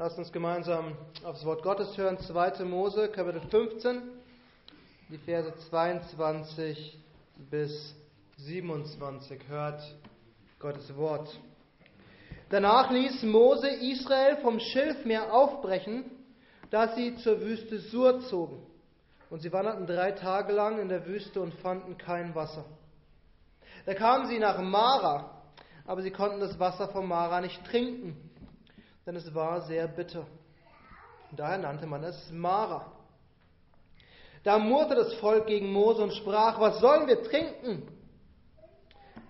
Lasst uns gemeinsam aufs Wort Gottes hören. 2. Mose, Kapitel 15, die Verse 22 bis 27. Hört Gottes Wort. Danach ließ Mose Israel vom Schilfmeer aufbrechen, dass sie zur Wüste Sur zogen. Und sie wanderten drei Tage lang in der Wüste und fanden kein Wasser. Da kamen sie nach Mara, aber sie konnten das Wasser von Mara nicht trinken denn es war sehr bitter. Und daher nannte man es Mara. Da murrte das Volk gegen Mose und sprach, was sollen wir trinken?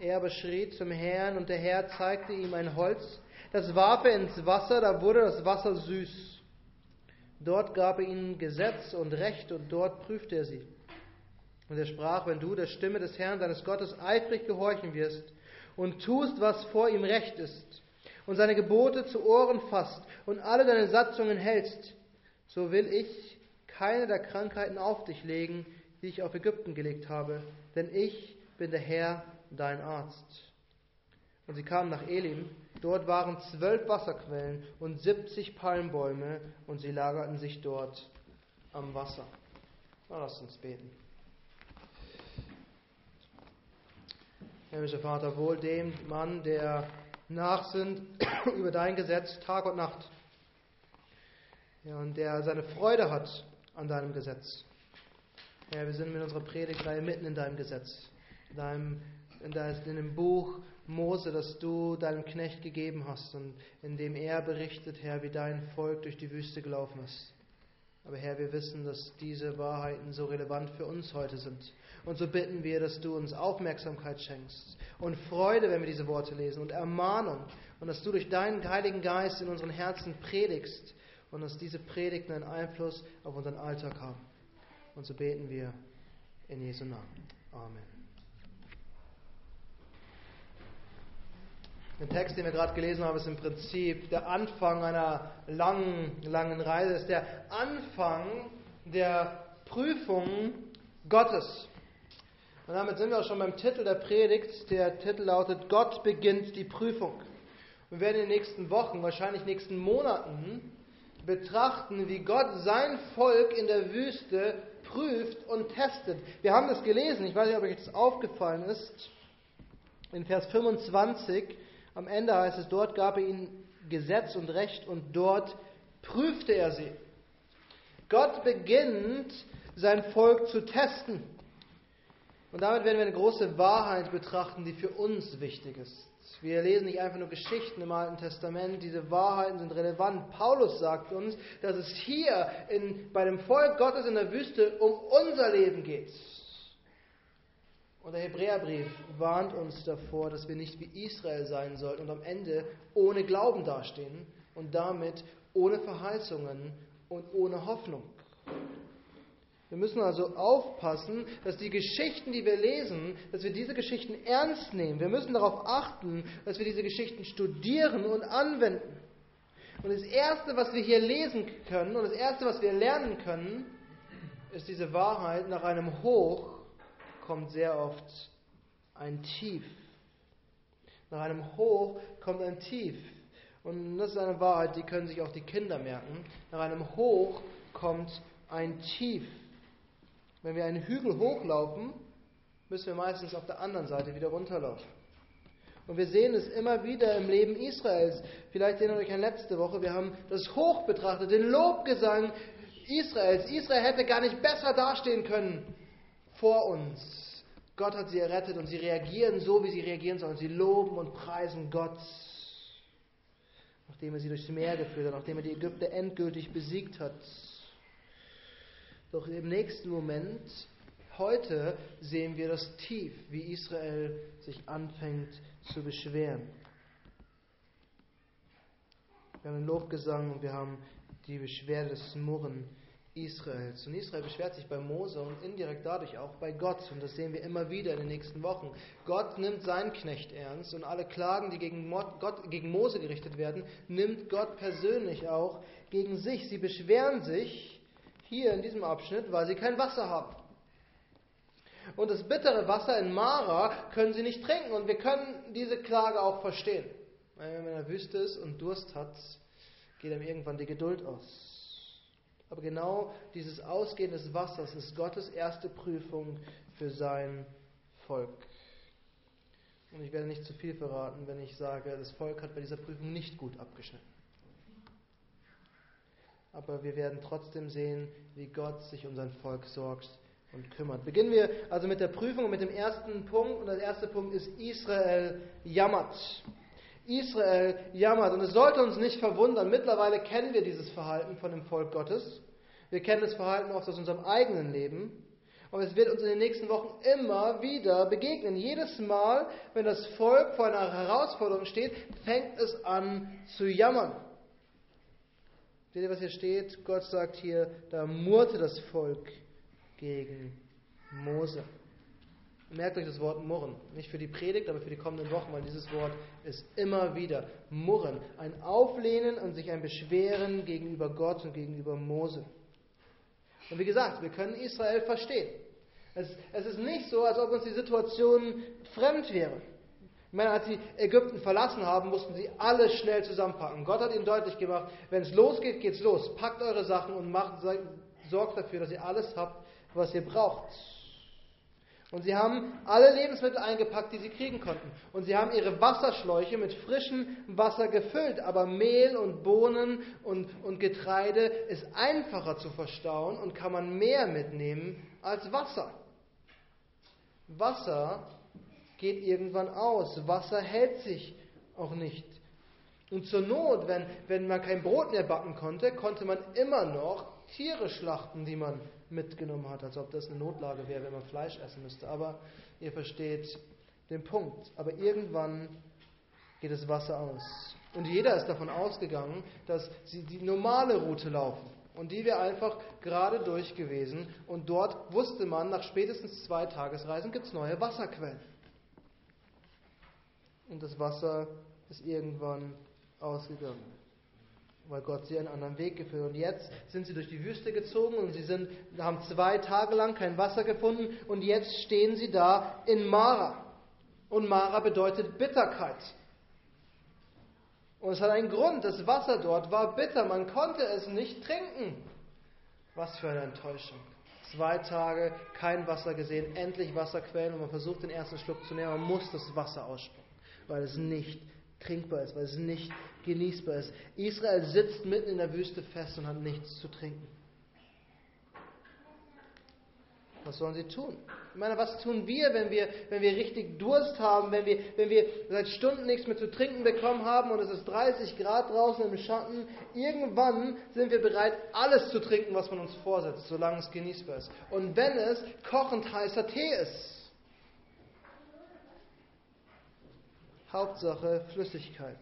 Er aber schrie zum Herrn und der Herr zeigte ihm ein Holz, das warf er ins Wasser, da wurde das Wasser süß. Dort gab er ihnen Gesetz und Recht und dort prüfte er sie. Und er sprach, wenn du der Stimme des Herrn deines Gottes eifrig gehorchen wirst und tust, was vor ihm recht ist, und seine Gebote zu Ohren fasst und alle deine Satzungen hältst, so will ich keine der Krankheiten auf dich legen, die ich auf Ägypten gelegt habe, denn ich bin der Herr, dein Arzt. Und sie kamen nach Elim, dort waren zwölf Wasserquellen und siebzig Palmbäume, und sie lagerten sich dort am Wasser. Na, lasst uns beten. Himmlischer Vater, wohl dem Mann, der nachsinnt über dein Gesetz Tag und Nacht. Ja, und der seine Freude hat an deinem Gesetz. Ja, wir sind mit unserer Predigtreihe mitten in deinem Gesetz, in, deinem, in dem Buch Mose, das du deinem Knecht gegeben hast und in dem er berichtet, Herr, wie dein Volk durch die Wüste gelaufen ist. Aber Herr, wir wissen, dass diese Wahrheiten so relevant für uns heute sind. Und so bitten wir, dass du uns Aufmerksamkeit schenkst und Freude, wenn wir diese Worte lesen und Ermahnung und dass du durch deinen Heiligen Geist in unseren Herzen predigst und dass diese Predigten einen Einfluss auf unseren Alltag haben. Und so beten wir in Jesu Namen. Amen. Der Text, den wir gerade gelesen haben, ist im Prinzip der Anfang einer langen, langen Reise, ist der Anfang der Prüfung Gottes. Und damit sind wir auch schon beim Titel der Predigt. Der Titel lautet Gott beginnt die Prüfung. Wir werden in den nächsten Wochen, wahrscheinlich nächsten Monaten, betrachten, wie Gott sein Volk in der Wüste prüft und testet. Wir haben das gelesen, ich weiß nicht, ob euch das aufgefallen ist, in Vers 25, am Ende heißt es, dort gab er ihnen Gesetz und Recht und dort prüfte er sie. Gott beginnt sein Volk zu testen. Und damit werden wir eine große Wahrheit betrachten, die für uns wichtig ist. Wir lesen nicht einfach nur Geschichten im Alten Testament, diese Wahrheiten sind relevant. Paulus sagt uns, dass es hier in, bei dem Volk Gottes in der Wüste um unser Leben geht. Und der Hebräerbrief warnt uns davor, dass wir nicht wie Israel sein sollten und am Ende ohne Glauben dastehen und damit ohne Verheißungen und ohne Hoffnung. Wir müssen also aufpassen, dass die Geschichten, die wir lesen, dass wir diese Geschichten ernst nehmen. Wir müssen darauf achten, dass wir diese Geschichten studieren und anwenden. Und das Erste, was wir hier lesen können und das Erste, was wir lernen können, ist diese Wahrheit, nach einem Hoch kommt sehr oft ein Tief. Nach einem Hoch kommt ein Tief. Und das ist eine Wahrheit, die können sich auch die Kinder merken. Nach einem Hoch kommt ein Tief. Wenn wir einen Hügel hochlaufen, müssen wir meistens auf der anderen Seite wieder runterlaufen. Und wir sehen es immer wieder im Leben Israels. Vielleicht erinnert euch an letzte Woche, wir haben das Hoch betrachtet, den Lobgesang Israels. Israel hätte gar nicht besser dastehen können vor uns. Gott hat sie errettet und sie reagieren so, wie sie reagieren sollen. Sie loben und preisen Gott, nachdem er sie durchs Meer geführt hat, nachdem er die Ägypter endgültig besiegt hat. Doch im nächsten Moment, heute, sehen wir das Tief, wie Israel sich anfängt zu beschweren. Wir haben den Lobgesang und wir haben die Beschwerde des Murren Israels. Und Israel beschwert sich bei Mose und indirekt dadurch auch bei Gott. Und das sehen wir immer wieder in den nächsten Wochen. Gott nimmt seinen Knecht ernst und alle Klagen, die gegen, Gott, gegen Mose gerichtet werden, nimmt Gott persönlich auch gegen sich. Sie beschweren sich hier in diesem Abschnitt, weil sie kein Wasser haben. Und das bittere Wasser in Mara können sie nicht trinken. Und wir können diese Klage auch verstehen. Wenn man in der Wüste ist und Durst hat, geht ihm irgendwann die Geduld aus. Aber genau dieses Ausgehen des Wassers ist Gottes erste Prüfung für sein Volk. Und ich werde nicht zu viel verraten, wenn ich sage, das Volk hat bei dieser Prüfung nicht gut abgeschnitten. Aber wir werden trotzdem sehen, wie Gott sich um sein Volk sorgt und kümmert. Beginnen wir also mit der Prüfung und mit dem ersten Punkt. Und der erste Punkt ist, Israel jammert. Israel jammert. Und es sollte uns nicht verwundern, mittlerweile kennen wir dieses Verhalten von dem Volk Gottes. Wir kennen das Verhalten oft aus unserem eigenen Leben. Und es wird uns in den nächsten Wochen immer wieder begegnen. Jedes Mal, wenn das Volk vor einer Herausforderung steht, fängt es an zu jammern. Seht ihr, was hier steht? Gott sagt hier, da murrte das Volk gegen Mose. Merkt euch das Wort murren. Nicht für die Predigt, aber für die kommenden Wochen, weil dieses Wort ist immer wieder murren. Ein Auflehnen und sich ein Beschweren gegenüber Gott und gegenüber Mose. Und wie gesagt, wir können Israel verstehen. Es, es ist nicht so, als ob uns die Situation fremd wäre. Ich meine, als sie Ägypten verlassen haben, mussten sie alles schnell zusammenpacken. Gott hat ihnen deutlich gemacht, wenn es losgeht, geht's los. Packt eure Sachen und macht, sorgt dafür, dass ihr alles habt, was ihr braucht. Und sie haben alle Lebensmittel eingepackt, die sie kriegen konnten. Und sie haben ihre Wasserschläuche mit frischem Wasser gefüllt. Aber Mehl und Bohnen und, und Getreide ist einfacher zu verstauen und kann man mehr mitnehmen als Wasser. Wasser geht irgendwann aus. Wasser hält sich auch nicht. Und zur Not, wenn, wenn man kein Brot mehr backen konnte, konnte man immer noch Tiere schlachten, die man mitgenommen hat, als ob das eine Notlage wäre, wenn man Fleisch essen müsste. Aber ihr versteht den Punkt. Aber irgendwann geht das Wasser aus. Und jeder ist davon ausgegangen, dass sie die normale Route laufen. Und die wäre einfach gerade durch gewesen. Und dort wusste man, nach spätestens zwei Tagesreisen gibt es neue Wasserquellen. Und das Wasser ist irgendwann ausgegangen weil Gott sie einen anderen Weg geführt. Und jetzt sind sie durch die Wüste gezogen und sie sind, haben zwei Tage lang kein Wasser gefunden und jetzt stehen sie da in Mara. Und Mara bedeutet Bitterkeit. Und es hat einen Grund, das Wasser dort war bitter, man konnte es nicht trinken. Was für eine Enttäuschung. Zwei Tage kein Wasser gesehen, endlich Wasserquellen und man versucht den ersten Schluck zu nehmen, man muss das Wasser ausspucken, weil es nicht trinkbar ist, weil es nicht genießbar ist. Israel sitzt mitten in der Wüste fest und hat nichts zu trinken. Was sollen sie tun? Ich meine, was tun wir, wenn wir, wenn wir richtig Durst haben, wenn wir, wenn wir seit Stunden nichts mehr zu trinken bekommen haben und es ist 30 Grad draußen im Schatten? Irgendwann sind wir bereit, alles zu trinken, was man uns vorsetzt, solange es genießbar ist. Und wenn es kochend heißer Tee ist. Hauptsache Flüssigkeit.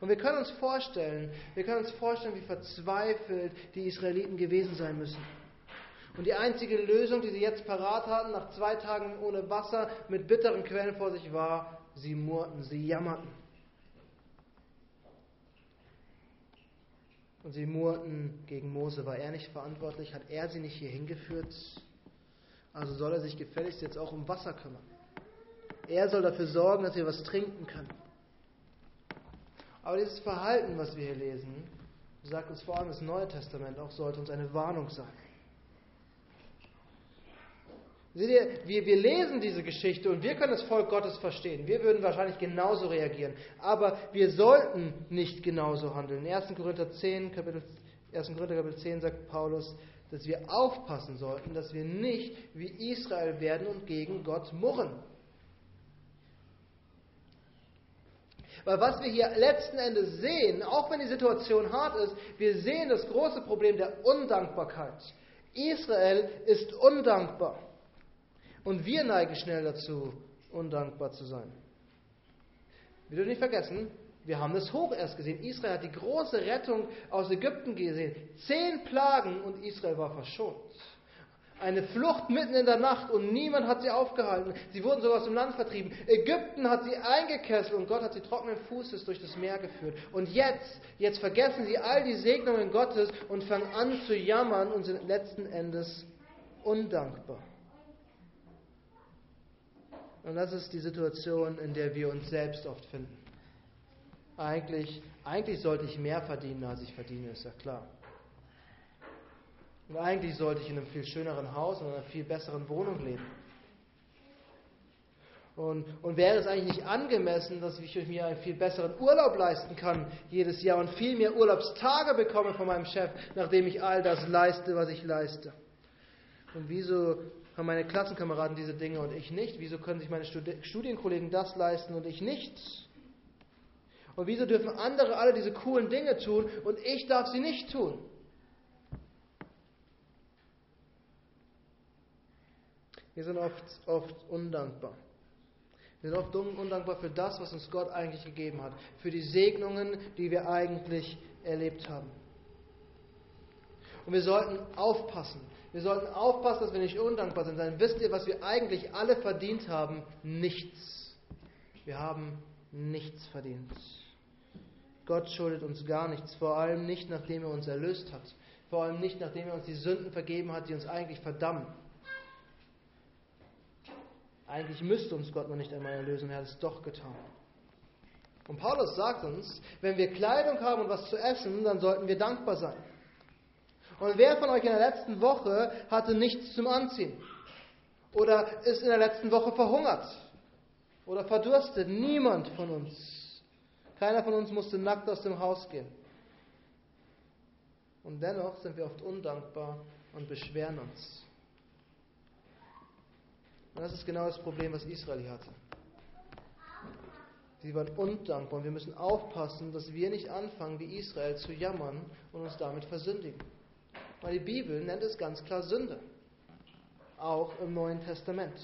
Und wir können uns vorstellen, wir können uns vorstellen, wie verzweifelt die Israeliten gewesen sein müssen. Und die einzige Lösung, die sie jetzt parat hatten, nach zwei Tagen ohne Wasser, mit bitteren Quellen vor sich war, sie murrten, sie jammerten. Und sie murrten gegen Mose. War er nicht verantwortlich? Hat er sie nicht hier hingeführt? Also soll er sich gefälligst jetzt auch um Wasser kümmern. Er soll dafür sorgen, dass wir was trinken können. Aber dieses Verhalten, was wir hier lesen, sagt uns vor allem das Neue Testament auch, sollte uns eine Warnung sein. Seht ihr, wir, wir lesen diese Geschichte und wir können das Volk Gottes verstehen. Wir würden wahrscheinlich genauso reagieren. Aber wir sollten nicht genauso handeln. In 1. Korinther 10, Kapitel, 1. Korinther Kapitel 10 sagt Paulus, dass wir aufpassen sollten, dass wir nicht wie Israel werden und gegen Gott murren. Weil was wir hier letzten Endes sehen, auch wenn die Situation hart ist, wir sehen das große Problem der Undankbarkeit. Israel ist undankbar. Und wir neigen schnell dazu, undankbar zu sein. Wir dürfen nicht vergessen, wir haben das hoch erst gesehen. Israel hat die große Rettung aus Ägypten gesehen. Zehn Plagen und Israel war verschont. Eine Flucht mitten in der Nacht und niemand hat sie aufgehalten. Sie wurden sogar aus dem Land vertrieben. Ägypten hat sie eingekesselt und Gott hat sie trockenen Fußes durch das Meer geführt. Und jetzt, jetzt vergessen sie all die Segnungen Gottes und fangen an zu jammern und sind letzten Endes undankbar. Und das ist die Situation, in der wir uns selbst oft finden. eigentlich, eigentlich sollte ich mehr verdienen, als ich verdiene, ist ja klar. Und eigentlich sollte ich in einem viel schöneren Haus und einer viel besseren Wohnung leben. Und, und wäre es eigentlich nicht angemessen, dass ich mir einen viel besseren Urlaub leisten kann jedes Jahr und viel mehr Urlaubstage bekomme von meinem Chef, nachdem ich all das leiste, was ich leiste? Und wieso haben meine Klassenkameraden diese Dinge und ich nicht? Wieso können sich meine Studienkollegen das leisten und ich nicht? Und wieso dürfen andere alle diese coolen Dinge tun und ich darf sie nicht tun? Wir sind oft, oft undankbar. Wir sind oft undankbar für das, was uns Gott eigentlich gegeben hat, für die Segnungen, die wir eigentlich erlebt haben. Und wir sollten aufpassen. Wir sollten aufpassen, dass wir nicht undankbar sind. Dann wisst ihr, was wir eigentlich alle verdient haben? Nichts. Wir haben nichts verdient. Gott schuldet uns gar nichts, vor allem nicht, nachdem er uns erlöst hat. Vor allem nicht, nachdem er uns die Sünden vergeben hat, die uns eigentlich verdammen. Eigentlich müsste uns Gott noch nicht einmal erlösen, er hat es doch getan. Und Paulus sagt uns, wenn wir Kleidung haben und was zu essen, dann sollten wir dankbar sein. Und wer von euch in der letzten Woche hatte nichts zum Anziehen? Oder ist in der letzten Woche verhungert? Oder verdurstet? Niemand von uns. Keiner von uns musste nackt aus dem Haus gehen. Und dennoch sind wir oft undankbar und beschweren uns. Und das ist genau das Problem, was Israel hatte. Sie waren undankbar und wir müssen aufpassen, dass wir nicht anfangen, wie Israel zu jammern und uns damit versündigen. Weil die Bibel nennt es ganz klar Sünde. Auch im Neuen Testament.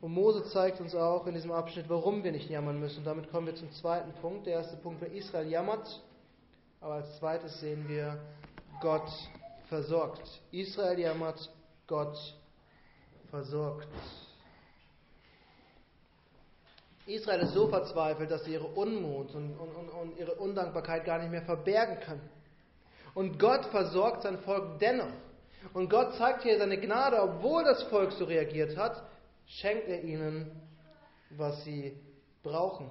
Und Mose zeigt uns auch in diesem Abschnitt, warum wir nicht jammern müssen. Und damit kommen wir zum zweiten Punkt. Der erste Punkt war, Israel jammert. Aber als zweites sehen wir, Gott versorgt. Israel jammert, Gott versorgt. Israel ist so verzweifelt, dass sie ihre Unmut und, und, und, ihre Undankbarkeit gar nicht mehr verbergen können. Und Gott versorgt sein Volk dennoch. Und Gott zeigt hier seine Gnade, obwohl das Volk so reagiert hat, schenkt er ihnen, was sie brauchen.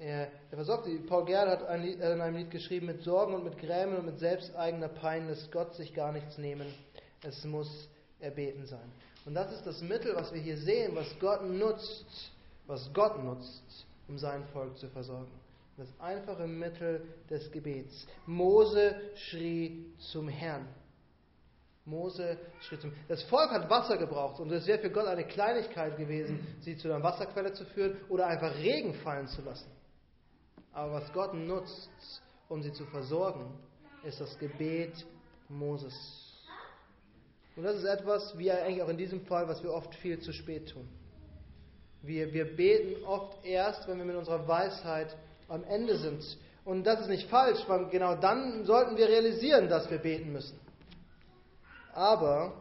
Er versorgt sie. Paul Gerd hat ein Lied, äh, in einem Lied geschrieben, mit Sorgen und mit Grämen und mit selbsteigener Pein lässt Gott sich gar nichts nehmen. Es muss erbeten sein. Und das ist das Mittel, was wir hier sehen, was Gott nutzt, was Gott nutzt, um sein Volk zu versorgen. Das einfache Mittel des Gebets. Mose schrie zum Herrn. Mose schrie zum Das Volk hat Wasser gebraucht und es wäre für Gott eine Kleinigkeit gewesen, sie zu einer Wasserquelle zu führen oder einfach Regen fallen zu lassen. Aber was Gott nutzt, um sie zu versorgen, ist das Gebet Moses. Und das ist etwas, wie eigentlich auch in diesem Fall, was wir oft viel zu spät tun. Wir, wir beten oft erst, wenn wir mit unserer Weisheit am Ende sind. Und das ist nicht falsch, weil genau dann sollten wir realisieren, dass wir beten müssen. Aber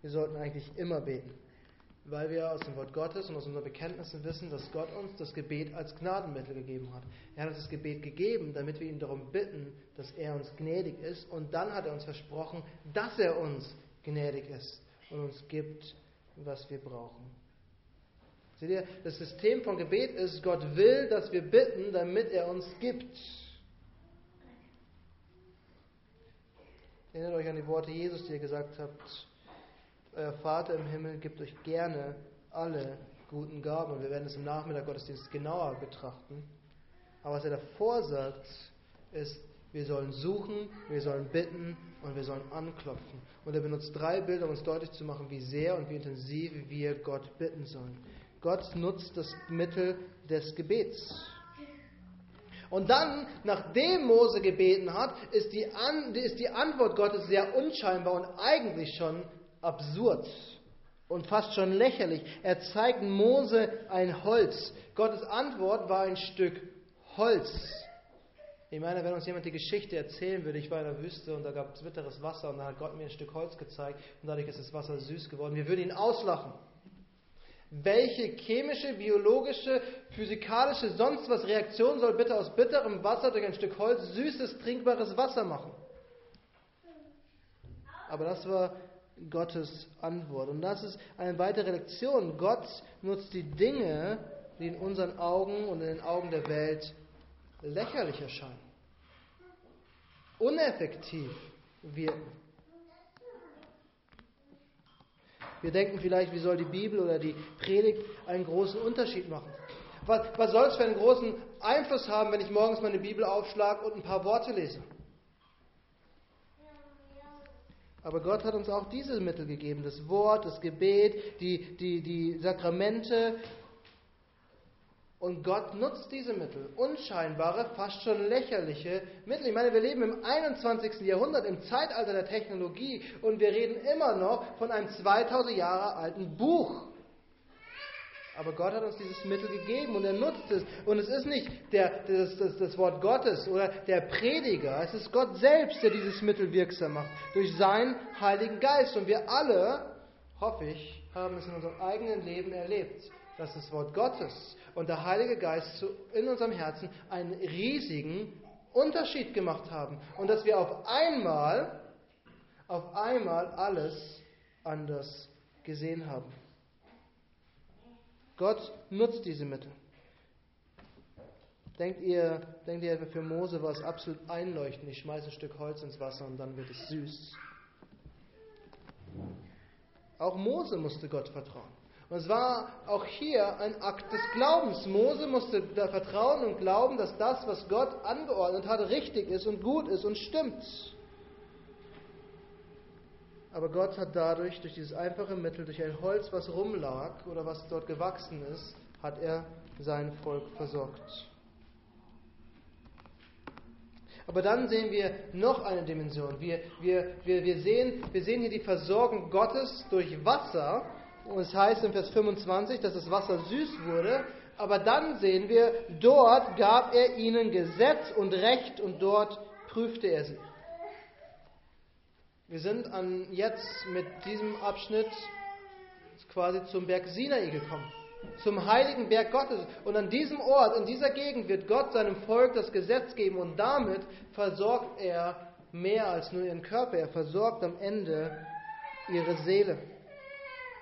wir sollten eigentlich immer beten weil wir aus dem Wort Gottes und aus unseren Bekenntnissen wissen, dass Gott uns das Gebet als Gnadenmittel gegeben hat. Er hat uns das Gebet gegeben, damit wir ihn darum bitten, dass er uns gnädig ist. Und dann hat er uns versprochen, dass er uns gnädig ist und uns gibt, was wir brauchen. Seht ihr, das System von Gebet ist, Gott will, dass wir bitten, damit er uns gibt. Erinnert euch an die Worte Jesus, die ihr gesagt habt, euer Vater im Himmel gibt euch gerne alle guten Gaben. Und wir werden es im Nachmittag Gottesdienst genauer betrachten. Aber was er davor sagt, ist, wir sollen suchen, wir sollen bitten und wir sollen anklopfen. Und er benutzt drei Bilder, um uns deutlich zu machen, wie sehr und wie intensiv wir Gott bitten sollen. Gott nutzt das Mittel des Gebets. Und dann, nachdem Mose gebeten hat, ist die, An ist die Antwort Gottes sehr unscheinbar und eigentlich schon absurd und fast schon lächerlich. Er zeigt Mose ein Holz. Gottes Antwort war ein Stück Holz. Ich meine, wenn uns jemand die Geschichte erzählen würde, ich war in der Wüste und da gab es bitteres Wasser und da hat Gott mir ein Stück Holz gezeigt und dadurch ist das Wasser süß geworden. Wir würden ihn auslachen. Welche chemische, biologische, physikalische, sonst was Reaktion soll bitte aus bitterem Wasser durch ein Stück Holz süßes, trinkbares Wasser machen? Aber das war Gottes Antwort. Und das ist eine weitere Lektion. Gott nutzt die Dinge, die in unseren Augen und in den Augen der Welt lächerlich erscheinen, uneffektiv wirken. Wir denken vielleicht, wie soll die Bibel oder die Predigt einen großen Unterschied machen? Was, was soll es für einen großen Einfluss haben, wenn ich morgens meine Bibel aufschlage und ein paar Worte lese? Aber Gott hat uns auch diese Mittel gegeben, das Wort, das Gebet, die, die, die Sakramente. Und Gott nutzt diese Mittel, unscheinbare, fast schon lächerliche Mittel. Ich meine, wir leben im 21. Jahrhundert, im Zeitalter der Technologie und wir reden immer noch von einem 2000 Jahre alten Buch. Aber Gott hat uns dieses Mittel gegeben und er nutzt es. Und es ist nicht der, das, das, das Wort Gottes oder der Prediger, es ist Gott selbst, der dieses Mittel wirksam macht, durch seinen Heiligen Geist. Und wir alle, hoffe ich, haben es in unserem eigenen Leben erlebt, dass das Wort Gottes und der Heilige Geist in unserem Herzen einen riesigen Unterschied gemacht haben. Und dass wir auf einmal, auf einmal alles anders gesehen haben. Gott nutzt diese Mittel. Denkt ihr, denkt ihr, für Mose war es absolut einleuchtend, ich schmeiße ein Stück Holz ins Wasser und dann wird es süß. Auch Mose musste Gott vertrauen. Und es war auch hier ein Akt des Glaubens. Mose musste da vertrauen und glauben, dass das, was Gott angeordnet hat, richtig ist und gut ist und stimmt. Aber Gott hat dadurch, durch dieses einfache Mittel, durch ein Holz, was rumlag oder was dort gewachsen ist, hat er sein Volk versorgt. Aber dann sehen wir noch eine Dimension. Wir, wir, wir, wir, sehen, wir sehen hier die Versorgung Gottes durch Wasser. Und es heißt in Vers 25, dass das Wasser süß wurde. Aber dann sehen wir, dort gab er ihnen Gesetz und Recht und dort prüfte er sie. Wir sind an jetzt mit diesem Abschnitt quasi zum Berg Sinai gekommen, zum heiligen Berg Gottes. Und an diesem Ort, in dieser Gegend wird Gott seinem Volk das Gesetz geben und damit versorgt er mehr als nur ihren Körper. Er versorgt am Ende ihre Seele.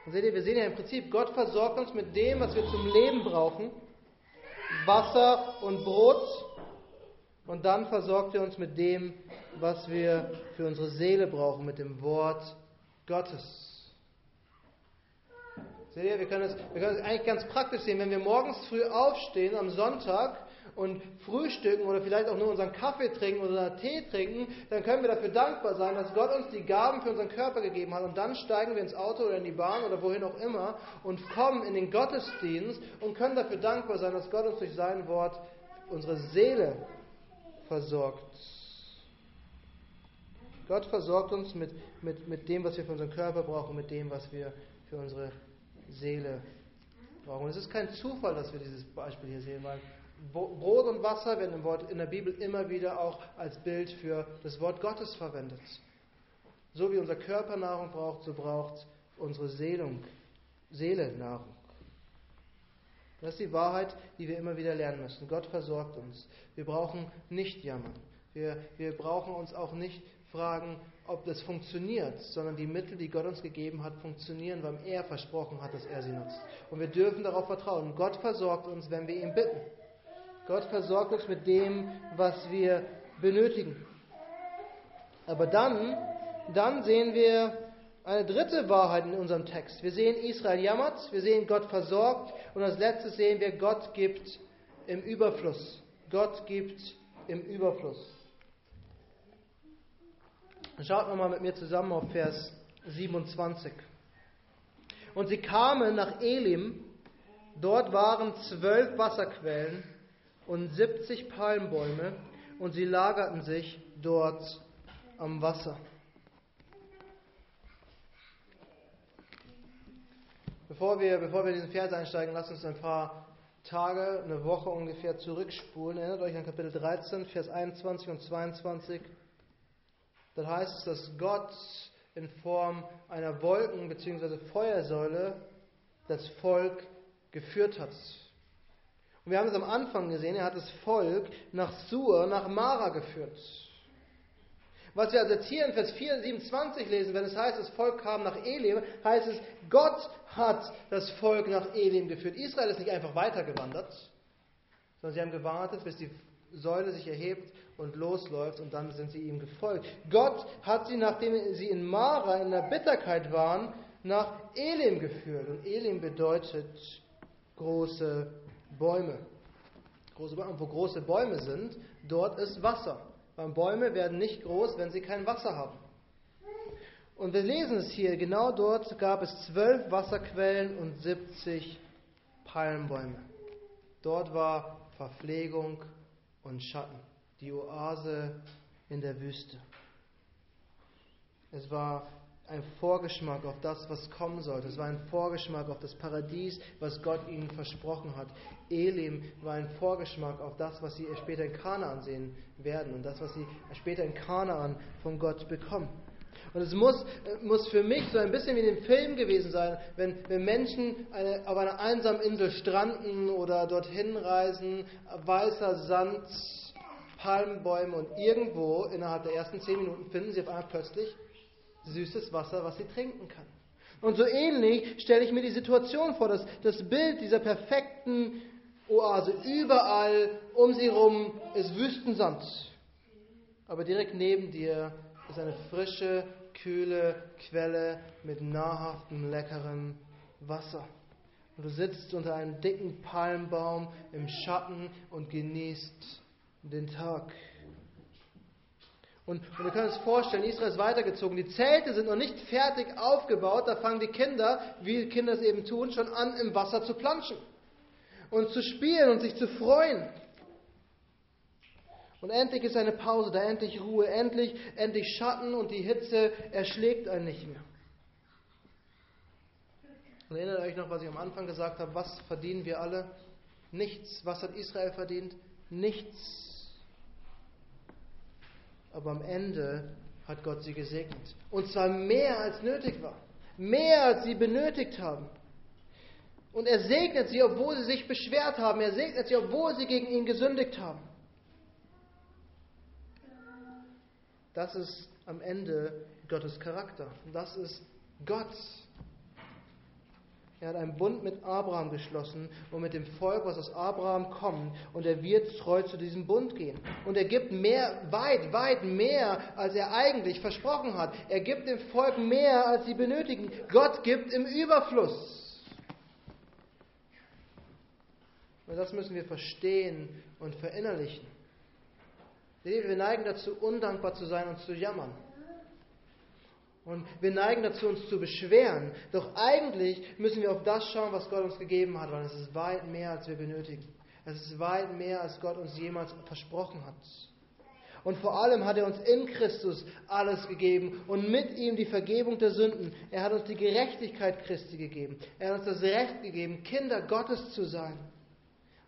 Und seht ihr, wir sehen ja im Prinzip, Gott versorgt uns mit dem, was wir zum Leben brauchen. Wasser und Brot. Und dann versorgt er uns mit dem, was wir für unsere Seele brauchen mit dem Wort Gottes. Seht ihr, wir können, es, eigentlich ganz praktisch sehen. Wenn wir morgens früh aufstehen am Sonntag und frühstücken oder vielleicht auch nur unseren Kaffee trinken oder Tee trinken, dann können wir dafür dankbar sein, dass Gott uns die Gaben für unseren Körper gegeben hat. Und dann steigen wir ins Auto oder in die Bahn oder wohin auch immer und kommen in den Gottesdienst und können dafür dankbar sein, dass Gott uns durch sein Wort unsere Seele versorgt. Gott versorgt uns mit, mit, mit dem, was wir für unseren Körper brauchen, mit dem, was wir für unsere Seele brauchen. Und es ist kein Zufall, dass wir dieses Beispiel hier sehen, weil Brot und Wasser werden im Wort, in der Bibel immer wieder auch als Bild für das Wort Gottes verwendet. So wie unser Körper Nahrung braucht, so braucht unsere Seelung, Seele Nahrung. Das ist die Wahrheit, die wir immer wieder lernen müssen. Gott versorgt uns. Wir brauchen nicht jammern. Wir, wir brauchen uns auch nicht fragen, ob das funktioniert, sondern die Mittel, die Gott uns gegeben hat, funktionieren, weil er versprochen hat, dass er sie nutzt. Und wir dürfen darauf vertrauen. Gott versorgt uns, wenn wir ihn bitten. Gott versorgt uns mit dem, was wir benötigen. Aber dann, dann sehen wir eine dritte Wahrheit in unserem Text. Wir sehen, Israel jammert, wir sehen, Gott versorgt und als letztes sehen wir, Gott gibt im Überfluss. Gott gibt im Überfluss. Schaut nochmal mit mir zusammen auf Vers 27. Und sie kamen nach Elim, dort waren zwölf Wasserquellen und 70 Palmbäume und sie lagerten sich dort am Wasser. Bevor wir, bevor wir in diesen Vers einsteigen, lasst uns ein paar Tage, eine Woche ungefähr zurückspulen. Erinnert euch an Kapitel 13, Vers 21 und 22 dann heißt es, dass Gott in Form einer Wolken- bzw. Feuersäule das Volk geführt hat. Und wir haben es am Anfang gesehen, er hat das Volk nach Sur, nach Mara geführt. Was wir also jetzt hier in Vers 4, 27 lesen, wenn es heißt, das Volk kam nach Elim, heißt es, Gott hat das Volk nach Elim geführt. Israel ist nicht einfach weitergewandert, sondern sie haben gewartet, bis die Säule sich erhebt und losläuft und dann sind sie ihm gefolgt. Gott hat sie, nachdem sie in Mara in der Bitterkeit waren, nach Elim geführt. Und Elim bedeutet große Bäume. Große Bäume. Und wo große Bäume sind, dort ist Wasser. Bäume werden nicht groß, wenn sie kein Wasser haben. Und wir lesen es hier, genau dort gab es zwölf Wasserquellen und 70 Palmbäume. Dort war Verpflegung und Schatten, die Oase in der Wüste. Es war ein Vorgeschmack auf das, was kommen sollte. Es war ein Vorgeschmack auf das Paradies, was Gott ihnen versprochen hat. Elim war ein Vorgeschmack auf das, was sie später in Kanaan sehen werden und das, was sie später in Kanaan von Gott bekommen. Und es muss, muss für mich so ein bisschen wie in dem Film gewesen sein, wenn, wenn Menschen eine, auf einer einsamen Insel stranden oder dorthin reisen, weißer Sand, Palmbäume und irgendwo innerhalb der ersten zehn Minuten finden sie auf einmal plötzlich süßes Wasser, was sie trinken kann. Und so ähnlich stelle ich mir die Situation vor, dass das Bild dieser perfekten Oase überall um sie herum ist Wüstensand. Aber direkt neben dir ist eine frische, kühle Quelle mit nahrhaftem, leckerem Wasser. Und du sitzt unter einem dicken Palmbaum im Schatten und genießt den Tag. Und, und wir können uns vorstellen, Israel ist weitergezogen. Die Zelte sind noch nicht fertig aufgebaut. Da fangen die Kinder, wie Kinder es eben tun, schon an, im Wasser zu planschen. Und zu spielen und sich zu freuen. Und endlich ist eine Pause, da endlich Ruhe, endlich, endlich Schatten und die Hitze erschlägt einen nicht mehr. Und erinnert euch noch, was ich am Anfang gesagt habe, was verdienen wir alle? Nichts. Was hat Israel verdient? Nichts aber am Ende hat Gott sie gesegnet. Und zwar mehr als nötig war. Mehr als sie benötigt haben. Und er segnet sie, obwohl sie sich beschwert haben. Er segnet sie, obwohl sie gegen ihn gesündigt haben. Das ist am Ende Gottes Charakter. Das ist Gott. Er hat einen Bund mit Abraham geschlossen und mit dem Volk, was aus Abraham kommt. Und er wird treu zu diesem Bund gehen. Und er gibt mehr, weit, weit mehr, als er eigentlich versprochen hat. Er gibt dem Volk mehr, als sie benötigen. Gott gibt im Überfluss. Und das müssen wir verstehen und verinnerlichen. Wir neigen dazu, undankbar zu sein und zu jammern. Und wir neigen dazu, uns zu beschweren. Doch eigentlich müssen wir auf das schauen, was Gott uns gegeben hat, weil es ist weit mehr, als wir benötigen. Es ist weit mehr, als Gott uns jemals versprochen hat. Und vor allem hat er uns in Christus alles gegeben und mit ihm die Vergebung der Sünden. Er hat uns die Gerechtigkeit Christi gegeben. Er hat uns das Recht gegeben, Kinder Gottes zu sein.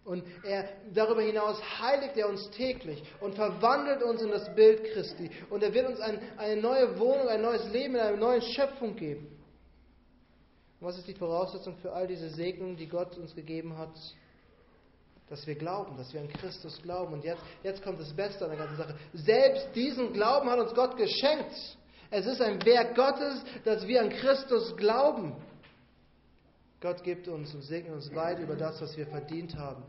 Und er, darüber hinaus heiligt er uns täglich und verwandelt uns in das Bild Christi. Und er wird uns ein, eine neue Wohnung, ein neues Leben in einer neuen Schöpfung geben. Und was ist die Voraussetzung für all diese Segnungen, die Gott uns gegeben hat? Dass wir glauben, dass wir an Christus glauben. Und jetzt, jetzt kommt das Beste an der ganzen Sache. Selbst diesen Glauben hat uns Gott geschenkt. Es ist ein Werk Gottes, dass wir an Christus glauben. Gott gibt uns und segnet uns weit über das, was wir verdient haben.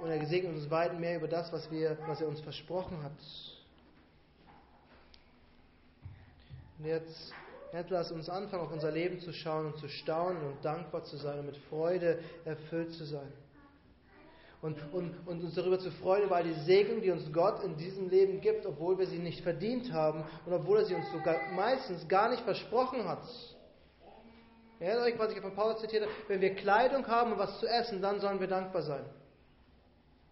Und er segnet uns weit mehr über das, was, wir, was er uns versprochen hat. Und jetzt, jetzt lass uns anfangen, auf unser Leben zu schauen und zu staunen und dankbar zu sein und mit Freude erfüllt zu sein. Und, und, und uns darüber zu freuen, all die Segnungen, die uns Gott in diesem Leben gibt, obwohl wir sie nicht verdient haben und obwohl er sie uns sogar meistens gar nicht versprochen hat. Erinnert euch, was ich von Paulus zitiert habe? Wenn wir Kleidung haben und was zu essen, dann sollen wir dankbar sein.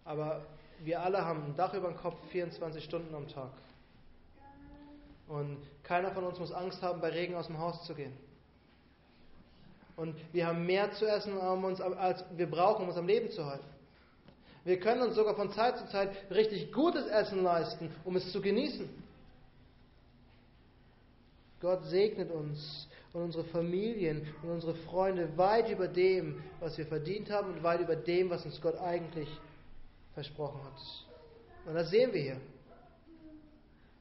Aber wir alle haben ein Dach über dem Kopf 24 Stunden am Tag. Und keiner von uns muss Angst haben, bei Regen aus dem Haus zu gehen. Und wir haben mehr zu essen, als wir brauchen, um uns am Leben zu halten. Wir können uns sogar von Zeit zu Zeit richtig gutes Essen leisten, um es zu genießen. Gott segnet uns und unsere Familien und unsere Freunde weit über dem, was wir verdient haben und weit über dem, was uns Gott eigentlich versprochen hat. Und das sehen wir hier.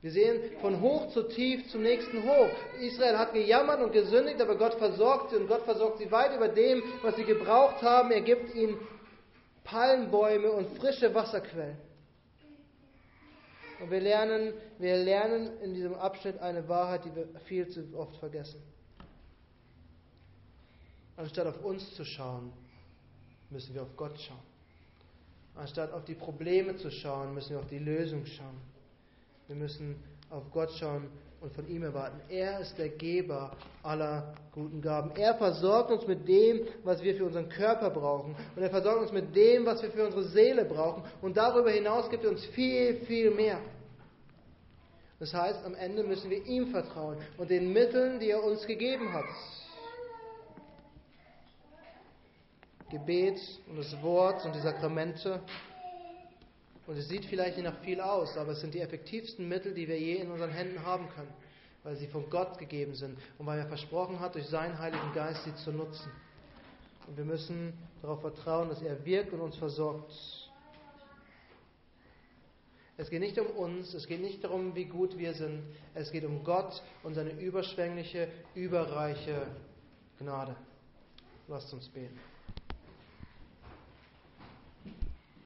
Wir sehen von hoch zu tief zum nächsten hoch. Israel hat gejammert und gesündigt, aber Gott versorgt sie und Gott versorgt sie weit über dem, was sie gebraucht haben. Er gibt ihnen Palmbäume und frische Wasserquellen. Und wir lernen, wir lernen in diesem Abschnitt eine Wahrheit, die wir viel zu oft vergessen. Anstatt auf uns zu schauen, müssen wir auf Gott schauen. Anstatt auf die Probleme zu schauen, müssen wir auf die Lösung schauen. Wir müssen auf Gott schauen und von ihm erwarten. Er ist der Geber aller guten Gaben. Er versorgt uns mit dem, was wir für unseren Körper brauchen. Und er versorgt uns mit dem, was wir für unsere Seele brauchen. Und darüber hinaus gibt er uns viel, viel mehr. Das heißt, am Ende müssen wir ihm vertrauen und den Mitteln, die er uns gegeben hat. Gebet und das Wort und die Sakramente. Und es sieht vielleicht nicht nach viel aus, aber es sind die effektivsten Mittel, die wir je in unseren Händen haben können, weil sie von Gott gegeben sind und weil er versprochen hat, durch seinen Heiligen Geist sie zu nutzen. Und wir müssen darauf vertrauen, dass er wirkt und uns versorgt. Es geht nicht um uns, es geht nicht darum, wie gut wir sind, es geht um Gott und seine überschwängliche, überreiche Gnade. Lasst uns beten.